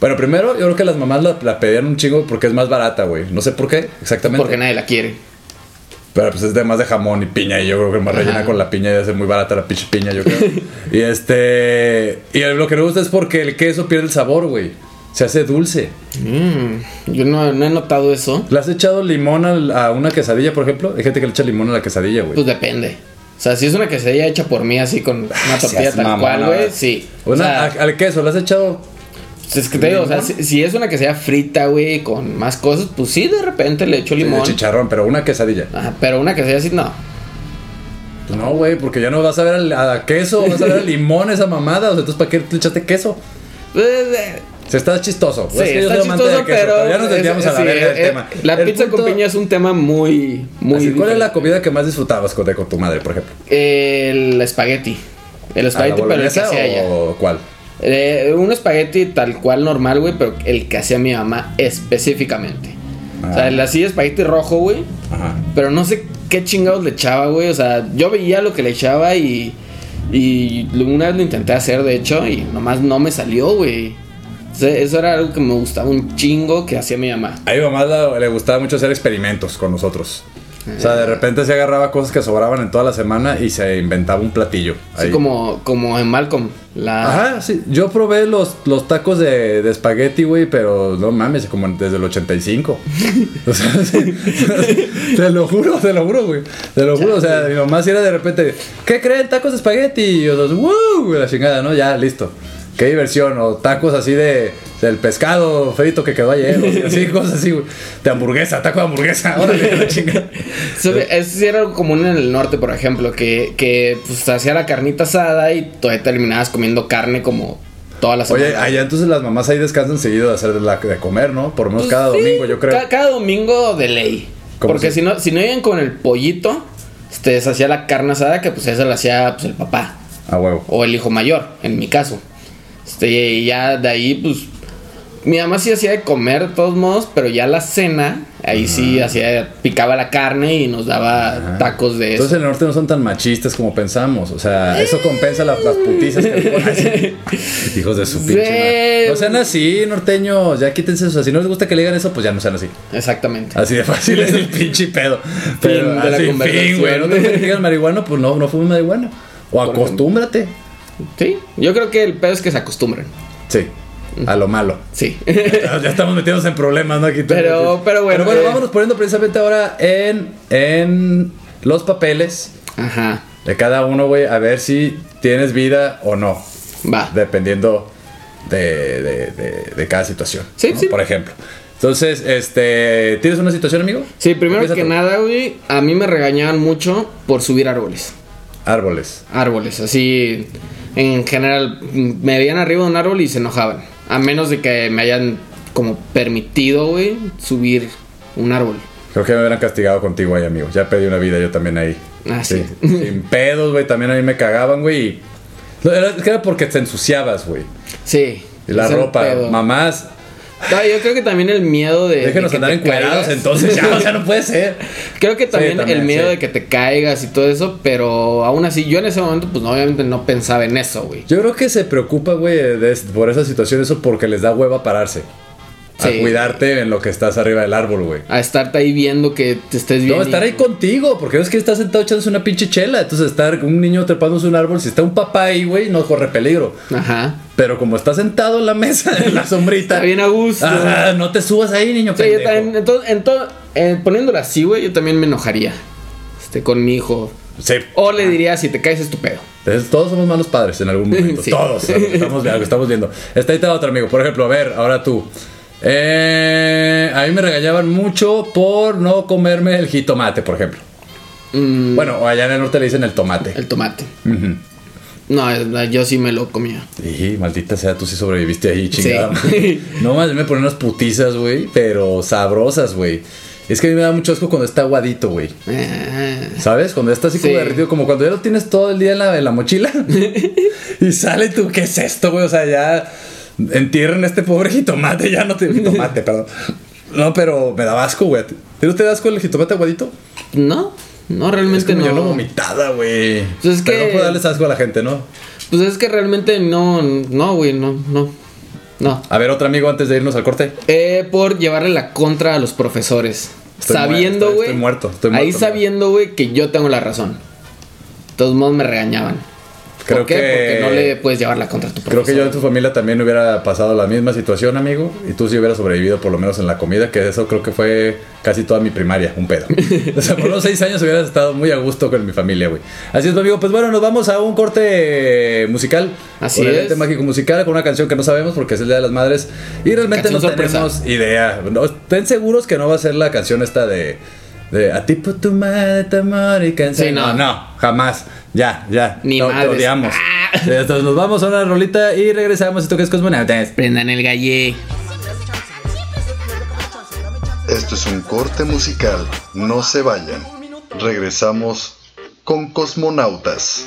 Bueno, primero yo creo que las mamás la, la pedían un chingo porque es más barata, güey. No sé por qué, exactamente. Porque nadie la quiere. Pero pues es de más de jamón y piña y yo creo que más Ajá. rellena con la piña y hace muy barata la pinche piña, yo creo. y este... Y lo que me gusta es porque el queso pierde el sabor, güey. Se hace dulce. Mm, yo no, no he notado eso. ¿Le has echado limón a una quesadilla, por ejemplo? Hay gente que le echa limón a la quesadilla, güey. Pues depende. O sea, si es una quesadilla hecha por mí así con una tortilla tal cual, güey, sí. O sea, al queso, ¿le has echado es que te digo, o sea, si, si es una quesadilla frita, güey, con más cosas, pues sí, de repente le echo limón. de chicharrón, pero una quesadilla? Ajá, pero una quesadilla así, no. Pues no, güey, porque ya no vas a ver al- a, queso, vas a ver a limón esa mamada. O sea, entonces, ¿para qué le echaste queso? Pues, eh, Se está chistoso. Sí, Es que está chistoso, queso, pero. ya nos desviamos es- a la sí, verga del eh, tema. La El pizza punto- con piña es un tema muy. muy Así, ¿Cuál es la comida que más disfrutabas con, tu madre, por ejemplo? El espagueti. El ¿A espagueti, pero el que ella. o cuál? Eh, un espagueti tal cual normal, güey, pero el que hacía mi mamá específicamente. O Ah. sea, el así espagueti rojo, güey. Pero no sé qué chingados le echaba, güey. O sea, yo veía lo que le echaba y. Y una vez lo intenté hacer, de hecho, y nomás no me salió, güey. Eso era algo que me gustaba un chingo que hacía mi mamá. A mi mamá le gustaba mucho hacer experimentos con nosotros. O sea, de repente se agarraba cosas que sobraban en toda la semana y se inventaba un platillo. Así ahí. como, como en Malcolm. La, Ajá, sí. Yo probé los, los tacos de, de espagueti, güey, pero no mames, como desde el 85. o sea, sí, te lo juro, te lo juro, güey. Te lo juro, o sea, mi mamá si era de repente, ¿qué creen? Tacos de espagueti. Y yo, ¡wow! La chingada, ¿no? Ya, listo. Qué diversión. O tacos así de del pescado frito que quedó ayer. O sea, así, cosas así, güey. De hamburguesa, taco de hamburguesa. Órale, la chingada. Eso, eso sí era algo común en el norte, por ejemplo, que, que pues hacía la carnita asada y todavía terminabas comiendo carne como toda la semana. Oye, allá entonces las mamás ahí descansan seguido de hacer de, la, de comer, ¿no? Por lo menos Pues cada sí, domingo, yo creo. ca- Cada, domingo de ley. ¿Cómo Porque si no, si no iban con el pollito, este, se hacía la carne asada, que pues esa la hacía pues, el papá. A huevo. O el hijo mayor, en mi caso. Este, y ya de ahí, pues. Mi mamá sí hacía de comer de todos modos, pero ya la cena, ahí sí hacía, picaba la carne y nos daba tacos de eso. Entonces en el norte no son tan machistas como pensamos. O sea, eso compensa la- las putizas que. Hijos de su pinche madre. No sean así, norteños. Ya quítense eso. Si no les gusta que le digan eso, pues ya no sean así. Exactamente. Así de fácil es el pinche pedo. Pero Fin de la así, fin, güey. No te digan marihuana, pues no, no fumes marihuana. O Por acostúmbrate. Sí, yo creo que el pedo es que se acostumbren. Sí. A lo malo. Sí. Ya estamos metidos en problemas, ¿no? Aquí Pero- pero bueno, bueno, eh. vámonos poniendo precisamente ahora en, en los papeles Ajá. de cada uno, güey, a ver si tienes vida o no. Va. Dependiendo de, de, de- de cada situación. Sí, ¿no? sí. Por ejemplo. Entonces, este, ¿tienes una situación, amigo? Sí, primero que nada, güey, a mí me regañaban mucho por subir árboles. Árboles. Árboles, así en general me veían arriba de un árbol y se enojaban. A menos de que me hayan como permitido, güey, subir un árbol. Creo que me hubieran castigado contigo ahí, amigo. Ya pedí una vida yo también ahí. Ah, sí. Sin pedos, güey. También a mí me cagaban, güey. Era, es que era porque te ensuciabas, güey. Sí. Y la ropa. Mamás, No, yo creo que también el miedo de. déjenos de andar caigas. entonces. Ya, o sea, no puede ser. Creo que también, también, el miedo sí. de que te caigas y todo eso, pero aún así, yo en ese momento, pues no, obviamente no pensaba en eso, güey. Yo creo que se preocupa, güey, por esa situación, eso porque les da hueva pararse. A Sí. cuidarte en lo que estás arriba del árbol, güey. A estarte ahí viendo que te estés viendo. No, estar ahí contigo, porque ves que estás sentado echándose una pinche chela. Entonces, estar un niño trepándose un árbol, si está un papá ahí, güey, no corre peligro. Ajá. Pero como está sentado en la mesa, en la sombrita. Está bien a gusto. Ajá, no te subas ahí, niño. Sí, yo pendejo. también, entonces, en todo- eh, poniéndolo así, güey, yo también me enojaría. este, con mi hijo. Sí. O le diría, si te caes es tu pedo. Entonces, todos somos malos padres en algún momento. Sí. Todos. Estamos, estamos viendo. Está ahí otro amigo. Por ejemplo, a ver, ahora tú. Eh, a mí me regañaban mucho por no comerme el jitomate, por ejemplo. Mm, Bueno, o allá en el norte le dicen el tomate. el tomate. Ujú. No, eh, yo sí me lo comía. Y maldita sea, tú sí sobreviviste ahí, chingada. Sí. No más, me ponen unas putizas, güey, pero sabrosas, güey. Es que a mí me da mucho asco cuando está aguadito, güey. Eh, ¿Sabes? Cuando está así como Sí. derretido, como cuando ya lo tienes todo el día en la, en la mochila. y sale tú, ¿qué es esto, güey? O sea, ya entierran este pobre jitomate, ya no te. Jitomate, perdón. No, pero me da asco, güey. ¿Te no te da asco el jitomate aguadito? no, no, Es realmente como no. yo no vomitada, güey. Pues es Pero no puedo darles asco a la gente, ¿no? Pues es que realmente no, no, güey, no, no. No. A ver, otro amigo antes de irnos al corte. Eh, por llevarle la contra a los profesores. Estoy sabiendo, güey. estoy muerto, estoy Ahí muerto, sabiendo, güey, que yo tengo la razón. De todos modos me regañaban. Creo ¿Por qué? que- Porque no le puedes llevar la contra a tu profesor. Creo que yo en tu familia también hubiera pasado la misma situación, amigo. Y tú sí hubieras sobrevivido por lo menos en la comida, que eso creo que fue casi toda mi primaria, un pedo. O sea, por los seis años hubieras estado muy a gusto con mi familia, güey. Así es, amigo. Pues bueno, nos vamos a un corte musical. Así es. ente mágico musical, con una canción que no sabemos porque es el Día de las Madres. Y realmente Canción no sorpresa. tenemos idea. No, estén seguros que no va a ser la canción esta de... De a tipo tu madre, tu amor. Sí, no. no, no, jamás. Ya, ya. Ni no, te madres. odiamos. Ah. Entonces nos vamos a una rolita y regresamos. Esto que es Cosmonautas. Prendan el galle. Esto es un corte musical. No se vayan. Regresamos con Cosmonautas.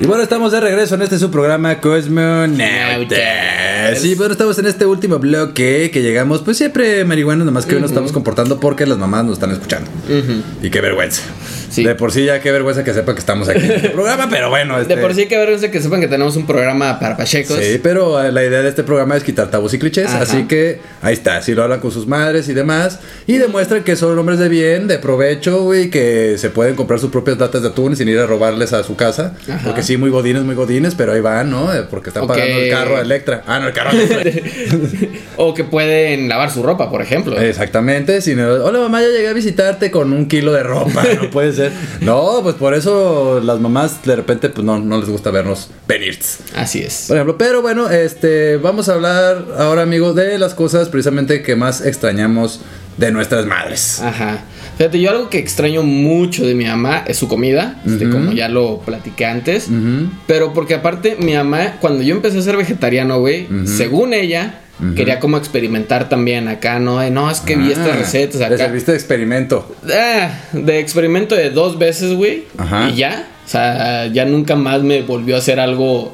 Y bueno, estamos de regreso en este su programa Cosmonautas. Sí, bueno, estamos en este último bloque que llegamos, pues siempre marihuana, nomás que hoy nos estamos comportando porque las mamás nos están escuchando. Y qué vergüenza. Sí. De por sí ya qué vergüenza que sepa que estamos aquí en este programa, pero bueno. De este- por sí que vergüenza que sepan que tenemos un programa para pachecos. Sí, pero eh, la idea de este programa es quitar tabús y clichés, Ajá. así que ahí está, si lo hablan con sus madres y demás, y demuestran que son hombres de bien, de provecho, güey, que se pueden comprar sus propias latas de atún sin ir a robarles a su casa, Ajá. porque sí, muy godines, muy godines, pero ahí van, ¿no? Eh, Porque están pagando el carro a Electra. Ah, no, el carro a Electra. o que pueden lavar su ropa, por ejemplo. Exactamente, si no, hola mamá, ya llegué a visitarte con un kilo de ropa, no puede ser. No, pues por eso las mamás de repente pues no, no les gusta vernos venir. Así es. Por ejemplo, pero bueno, este, vamos a hablar ahora, amigos, de las cosas precisamente que más extrañamos de nuestras madres. Ajá. Fíjate, yo algo que extraño mucho de mi mamá es su comida, este, como ya lo platiqué antes. Pero porque aparte, mi mamá, cuando yo empecé a ser vegetariano, güey, según ella, Quería como experimentar también acá, ¿no? De, no, es que vi estas Ah, recetas Le acá. serviste de experimento. Ah, de experimento de dos veces, güey. Ajá. Y ya. O sea, ya nunca más me volvió a hacer algo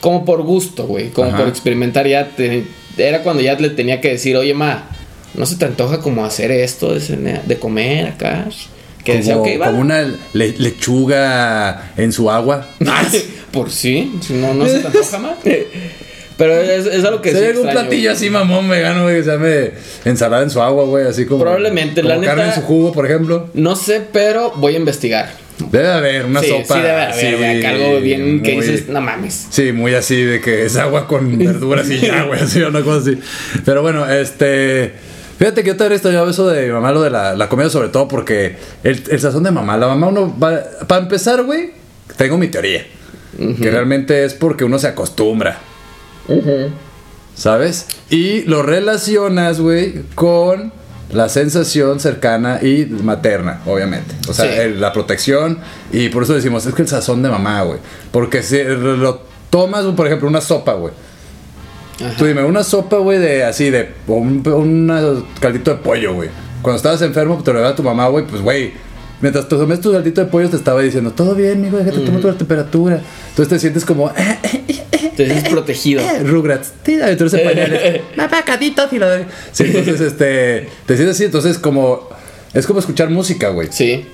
como por gusto, güey. Como Ajá. por experimentar. Ya te- era cuando ya le tenía que decir, oye, ma, ¿no se te antoja como hacer esto de, cena- de comer acá? Que decía, como, ok, va. como una le- lechuga en su agua. por sí. No, no se te antoja más. Pero es, es algo que sí hay algún extraño, platillo güey. así mamón vegano, güey, que se llame ensalada en su agua, güey, así como... Probablemente, como la carne neta- en su jugo, por ejemplo. No sé, pero voy a investigar. Debe haber una sí, sopa. sí debe haber, güey, algo bien que muy- dices, no mames. Sí, muy así de que es agua con verduras y ya, güey, así, una cosa así. Pero bueno, este. Fíjate que yo también extrañaba eso de mi mamá, lo de la, la comida, sobre todo porque el, el sazón de mamá, la mamá uno va. Para empezar, güey, tengo mi teoría. Que realmente es porque uno se acostumbra. ¿Sabes? Y lo relacionas, güey, con la sensación cercana y materna, obviamente. O sea, Sí. el- la protección. Y por eso decimos, es que el sazón de mamá, güey. Porque si lo tomas, por ejemplo, una sopa, güey. Tú dime, una sopa, güey, de así, de un, un caldito de pollo, güey. Cuando estabas enfermo, te lo daba tu mamá, güey, pues, güey. Mientras te tomes tu caldito de pollo, te estaba diciendo, todo bien, mijo, déjate tomar tu temperatura. Entonces te sientes como, eh, eh, Te sientes protegido. eh, Rugrats, tira entonces pañales. Mamá, cadito, y lo de- Sí, entonces, este, te sientes así, entonces como, es como escuchar música, güey. Sí.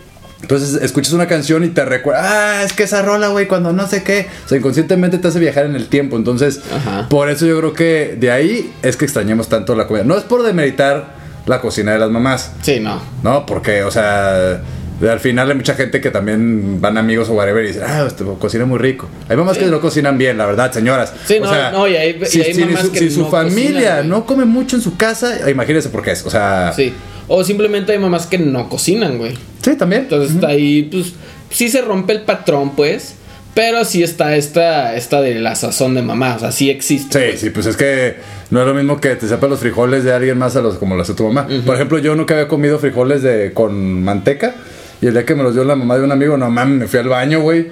Entonces escuchas una canción y te recuerda, ah, es que esa rola, güey, cuando no sé qué. O sea, inconscientemente te hace viajar en el tiempo. Entonces, Ajá. por eso yo creo que de ahí es que extrañamos tanto la comida. No es por demeritar la cocina de las mamás, Sí, no. ¿no? Porque, o sea, al final hay mucha gente que también van amigos o whatever y dicen, ah, este cocina muy rico. Hay mamás que no cocinan bien, la verdad, señoras. Sí, O no, sea, no, y hay- y si, hay si mamás su, que si su no familia cocinan, no come mucho en su casa, imagínense por qué es. O sea, Sí. O simplemente hay mamás que no cocinan, güey. sí, también. Entonces está ahí, pues, sí se rompe el patrón, pues. Pero sí está esta, esta de la sazón de mamá. O sea, sí existe. Sí, sí, pues es que no es lo mismo que te sepan los frijoles de alguien más a los como los hace tu mamá. Por ejemplo, yo nunca había comido frijoles de con manteca y el día que me los dio la mamá de un amigo, no mames, me fui al baño, güey.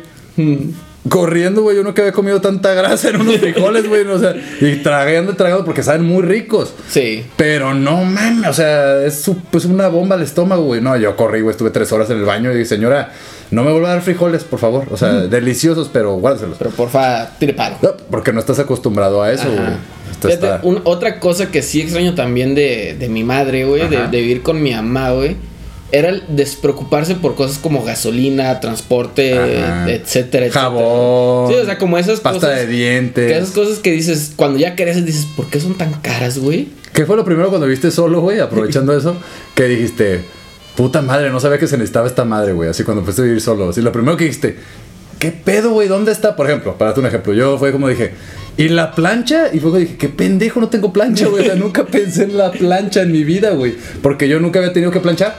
Corriendo, güey, yo nunca había comido tanta grasa en unos frijoles, güey, o sea, y tragando, tragando porque saben muy ricos. Sí. Pero no mames, o sea, es su- pues una bomba al estómago, güey. No, yo corrí, güey, estuve tres horas en el baño y dije, señora, no me vuelva a dar frijoles, por favor. O sea, deliciosos, pero guárdaselos. Pero porfa, tire paro. No, porque no estás acostumbrado a eso, güey. Está- otra cosa que sí extraño también de, de mi madre, güey, de, de vivir con mi mamá, güey, era el despreocuparse por cosas como gasolina, transporte, Ajá. etcétera, etcétera. Jabón. Sí, o sea, como esas Pasta cosas. de dientes. que esas cosas que dices, cuando ya creces, dices, ¿por qué son tan caras, güey? ¿Qué fue lo primero cuando viste solo, güey? Aprovechando eso, que dijiste, puta madre, no sabía que se necesitaba esta madre, güey. Así cuando fuiste a vivir solo. Así lo primero que dijiste, ¿qué pedo, güey? ¿Dónde está? Por ejemplo, para darte un ejemplo, yo fue como dije, ¿y la plancha? Y luego dije, qué pendejo, no tengo plancha, güey. O sea, nunca pensé en la plancha en mi vida, güey. Porque yo nunca había tenido que planchar.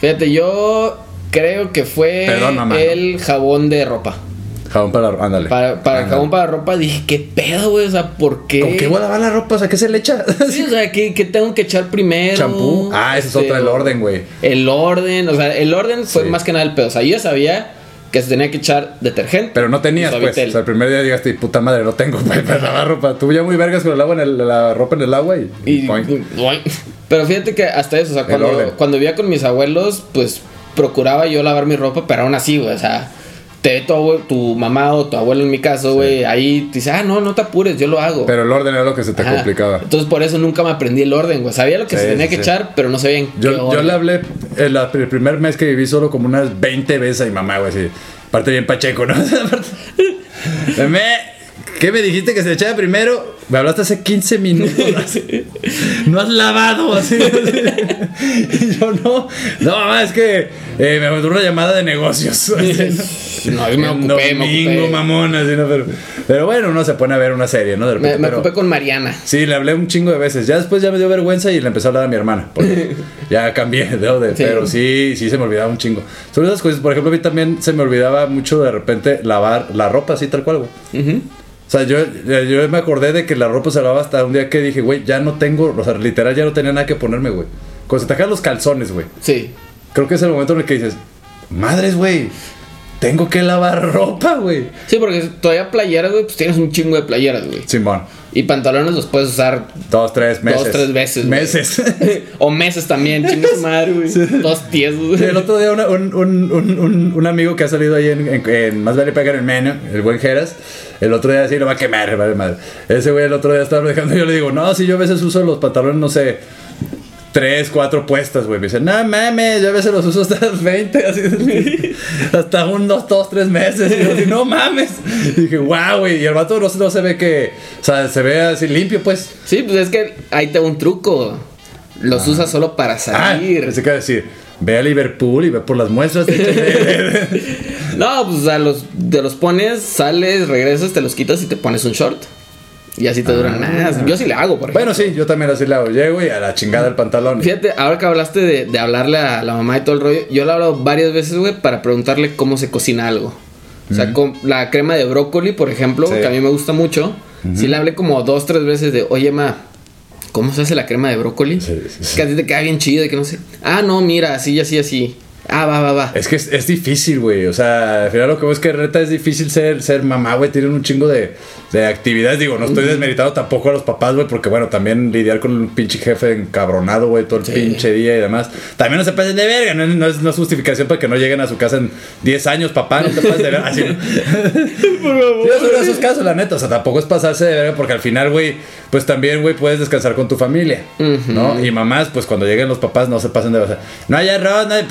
Fíjate, yo creo que fue Perdón, mamá, el jabón de ropa. Jabón para, ándale. Para, para Ándale. jabón para ropa dije, ¿qué pedo, güey? O sea, ¿por qué? ¿Con qué voy a lavar la ropa? O sea, ¿qué se le echa? Sí, o sea, ¿qué, qué tengo que echar primero? Champú. Ah, ese es Este, otro, el orden, güey. El orden, o sea, el orden fue Sí. más que nada el pedo. O sea, yo sabía que se tenía que echar detergente. Pero no tenías, y pues. O sea, el primer día llegaste y puta madre, no tengo para lavar ropa. Tú ya muy vergas con el agua en el, la ropa en el agua y. Pero fíjate que hasta eso, o sea, cuando, cuando vivía con mis abuelos, pues procuraba yo lavar mi ropa, pero aún así, güey, o sea, te ve tu, tu mamá o tu abuelo en mi caso, güey, ahí te dice, ah, no, no te apures, yo lo hago. Pero el orden era lo que se te Ajá. complicaba. Entonces por eso nunca me aprendí el orden, güey. Sabía lo que Sí, se tenía sí, que echar, pero no sabía en qué Yo, yo orden. le hablé el, la- el primer mes que viví solo como unas 20 veces a mi mamá, güey, así. Aparte bien pacheco, ¿no? Me, ¿Qué me dijiste que se echaba primero? Me hablaste hace 15 minutos. así. No has lavado, así. así. Y yo no. No, mamá, es que eh, me mandó una llamada de negocios. así, No, yo me ocupé, me domingo, ocupé. mamón, así, ¿no? Pero, pero bueno, uno se pone a ver una serie, ¿no? De Me, repente, me pero- ocupé con Mariana. Sí, le hablé un chingo de veces. Ya después ya me dio vergüenza y le empecé a hablar a mi hermana. porque ya cambié, ¿no? De- Sí. Pero sí, sí se me olvidaba un chingo. Sobre esas cosas, por ejemplo, a mí también se me olvidaba mucho de repente lavar la ropa así tal cual, güey. Sea, yo, yo me acordé de que la ropa se lavaba hasta un día que dije, güey, ya no tengo, o sea, literal ya no tenía nada que ponerme, güey. Cuando se te los calzones, güey. Sí. Creo que es el momento en el que dices, madres, güey, tengo que lavar ropa, güey. Sí, porque todavía playeras, güey, pues tienes un chingo de playeras, güey. Simón, Y pantalones los puedes usar dos, tres meses. dos, tres veces. Meses. o meses también, chingue su madre, güey. Dos pies, güey. Sí, el otro día una- un, un- un- un- amigo que ha salido ahí en, en- en Más Vale Pegar en Meno, el buen Jeras, el otro día así lo va a quemar, vale madre. Ese güey el otro día estaba dejando yo le digo, no, si yo a veces uso los pantalones, no sé, tres, cuatro puestas, güey. Me dice, no mames, yo a veces los uso hasta las 20, así, hasta un, dos, tres meses. Y yo así, no mames. Y dije, wow, güey. Y el vato no, se- no se ve que, o sea, se ve así limpio, pues. Sí, pues es que ahí te un truco. Los usas solo para Ah, salir. pensé que decir, ve a Liverpool y ve por las muestras. No, pues o sea, los, te los pones, sales, regresas, te los quitas y te pones un short. Y así te duran más. Yo sí le hago, por ejemplo. Bueno, sí, yo también así le hago. Llego y a la chingada el pantalón. Fíjate, ahora que hablaste de, de hablarle a la mamá y todo el rollo, yo le he hablado varias veces, güey, para preguntarle cómo se cocina algo. O sea, con la crema de brócoli, por ejemplo, Sí. que a mí me gusta mucho. Sí le hablé como dos, tres veces de, oye, ma, ¿cómo se hace la crema de brócoli? Sí, sí, sí. Que a ti te queda bien chido y que no sé. Ah, no, mira, así, así, así. Ah, va, va, va. Es que es, es difícil, güey. O sea, al final lo que veo es que reta es difícil ser, ser mamá, güey. Tienen un chingo de, de actividades. Digo, no estoy desmeritando tampoco a los papás, güey, porque bueno, también lidiar con un pinche jefe encabronado, güey, todo el Sí. pinche día y demás. También no se pasen de verga, no, es- no es, no es justificación para que no lleguen a su casa en 10 años, papá, no te pases de verga. Así, por favor. Sí, es esos casos, la neta. O sea, tampoco es pasarse de verga porque al final, güey, pues también, güey, puedes descansar con tu familia, ¿no? Y mamás, pues cuando lleguen los papás, no se pasen de verga. No hay arroz, no hay-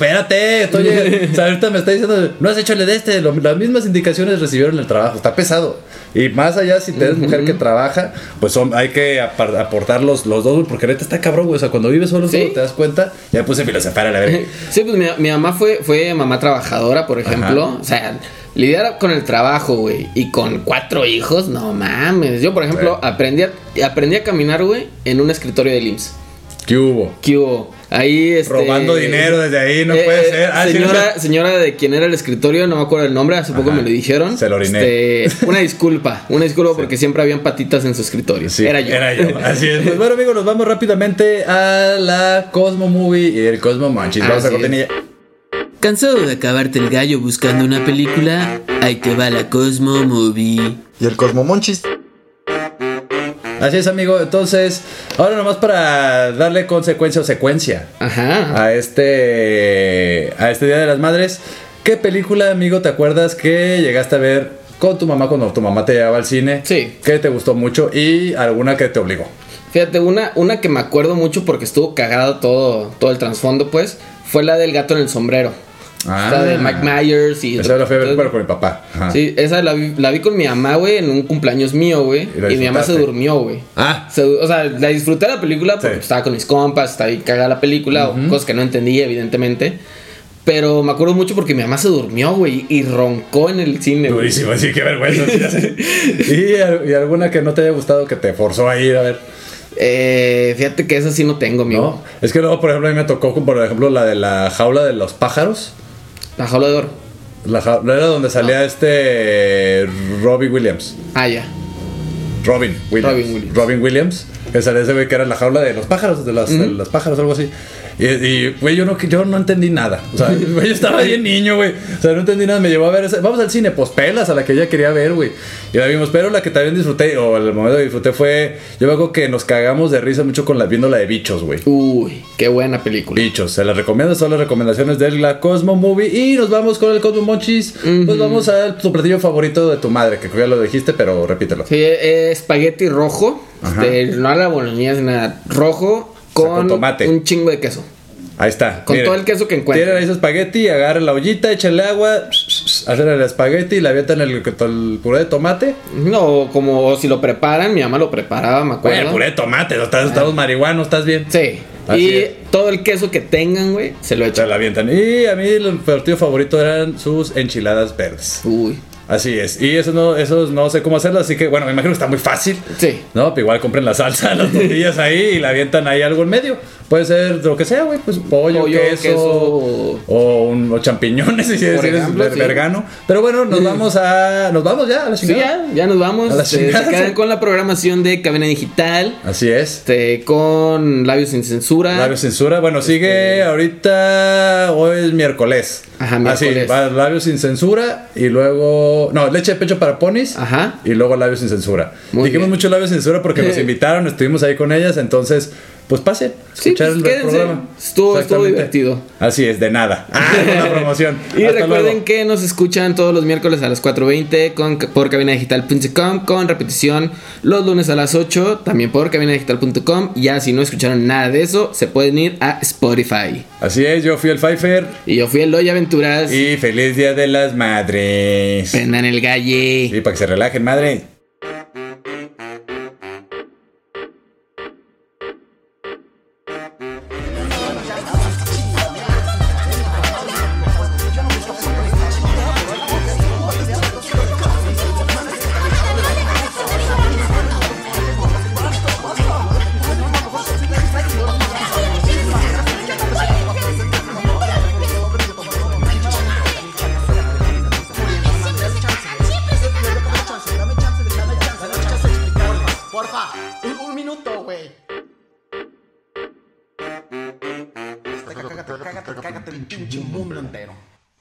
estoy, o sea, ahorita me está diciendo, no has hecho el de este. Lo- las mismas indicaciones recibieron el trabajo, está pesado. Y más allá, si te eres mujer que trabaja, pues son, hay que aportar los, los dos, porque neta está cabrón, güey. O sea, cuando vives solo, Sí. solo te das cuenta, ya puse filosofar a la verga. Sí, pues mi, mi mamá fue, fue mamá trabajadora, por ejemplo. Ajá. O sea, lidiar con el trabajo, güey, y con cuatro hijos, no mames. Yo, por ejemplo, aprendí a, aprendí a caminar, güey, en un escritorio del IMSS. ¿Qué hubo? ¿Qué hubo? Ahí, este... Robando dinero desde ahí, no eh, puede eh, ser. Ah, sí, señora, no. señora de quien era el escritorio, no me acuerdo el nombre, hace poco Ajá. me lo dijeron. Se lo oriné. Este, una disculpa, una disculpa porque siempre habían patitas en su escritorio. Sí, era yo. Era yo. Así es. Pues bueno, amigos, nos vamos rápidamente a la Cosmo Movie y el Cosmo Manchis. Vamos a cortinilla. ¿Cansado de acabarte el gallo buscando una película? Ahí te va la Cosmo Movie. Y el Cosmomonchis. Así es, amigo. Entonces, ahora nomás para darle consecuencia o secuencia Ajá. a este a este Día de las Madres. ¿Qué película, amigo, te acuerdas que llegaste a ver con tu mamá cuando tu mamá te llevaba al cine? Sí. Que te gustó mucho y alguna que te obligó. Fíjate, una, una que me acuerdo mucho porque estuvo cagado todo, todo el trasfondo, pues, fue la del gato en el sombrero. Ah. Esta de Mike Myers y... Esa la fui a ver, pero con mi papá. Ajá. Sí, esa la vi, la vi con mi mamá, güey, en un cumpleaños mío, güey. Y mi mamá se durmió, güey. Ah, Se- o sea, la disfruté la película porque Sí. estaba con mis compas, estaba ahí cagada la película, o cosas que no entendía, evidentemente. Pero me acuerdo mucho porque mi mamá se durmió, güey, y roncó en el cine, durísimo, sí, qué vergüenza. sí, y alguna que no te haya gustado que te forzó a ir a ver. Eh, fíjate que esa sí no tengo, amigo. ¿No? Es que luego, por ejemplo, a mí me tocó, por ejemplo, la de la jaula de los pájaros. La jaula de oro. La jaula era donde salía este Robbie Williams. Ah, ya. Robin Williams. Robin Williams. Robin Williams. Que salía ese güey que era la jaula de los pájaros, de, las- Ujú. de los pájaros, algo así. Y, güey, yo no, yo no entendí nada. O sea, güey, yo estaba bien niño, güey. O sea, no entendí nada. Me llevó a ver. esa- Vamos al cine, pues pelas a la que ella quería ver, güey. Y la vimos. Pero la que también disfruté, o el momento que disfruté fue. Yo me acuerdo que nos cagamos de risa mucho con la viendo la de bichos, güey. Uy, qué buena película. Bichos, se las recomiendo, son las recomendaciones de la Cosmo Movie. Y nos vamos con el Cosmo Monchis. Pues vamos a tu platillo favorito de tu madre, que ya lo dijiste, pero repítelo. Sí, es espagueti rojo. Este, no a la boloñesa, nada. Rojo con, con tomate. un chingo de queso. Ahí está. Con todo el queso que encuentren. Tienen ahí su espagueti, agarren la ollita, échenle agua, hacen el espagueti, le avientan el, el puré de tomate. No, como si lo preparan, mi mamá lo preparaba, me Güey, acuerdo. el puré de tomate, no estás, estamos marihuanos, ¿estás bien? Sí. Así y es. todo el queso que tengan, güey, se lo Se echan. la avientan. Y a mí el partido favorito eran sus enchiladas verdes. Uy. Así es. Y eso no, eso no sé cómo hacerlo, así que bueno, me imagino que está muy fácil. Sí. No, pero igual compren la salsa, las tortillas ahí y la avientan ahí algo en medio. Puede ser lo que sea, güey, pues pollo, Pollo, queso, queso. o, un- o champiñones, si eres sí. vergano. Pero bueno, nos vamos a, nos vamos ya a la Sí, chingada. ya, ya nos vamos. A la Este, chingada. se quedan con la programación de Cabina Digital. Así es. Este, con labios sin censura. Labios censura. Bueno, sigue ahorita. Hoy es miércoles. Ajá, Así, va labios sin censura. Y luego. No, leche de pecho para ponis. Ajá. Y luego labios sin censura. Muy Dijimos bien. mucho labios sin censura porque nos invitaron, estuvimos ahí con ellas. Entonces, pues pasen. Sí, Escuchar pues, el quédense. programa. Estuvo- divertido. Así es, de nada. Ah, una promoción. Y Hasta recuerden luego. que nos escuchan todos los miércoles a las 4.20 con, por cabinadigital.com con repetición los lunes a las 8 también por cabinadigital.com. Ya si no escucharon nada de eso, se pueden ir a Spotify. Así es, yo fui el Pfeiffer. Y yo fui el Loy Aventuras. Y feliz día de las madres. Prendan el galle. Sí, para que se relajen, madre.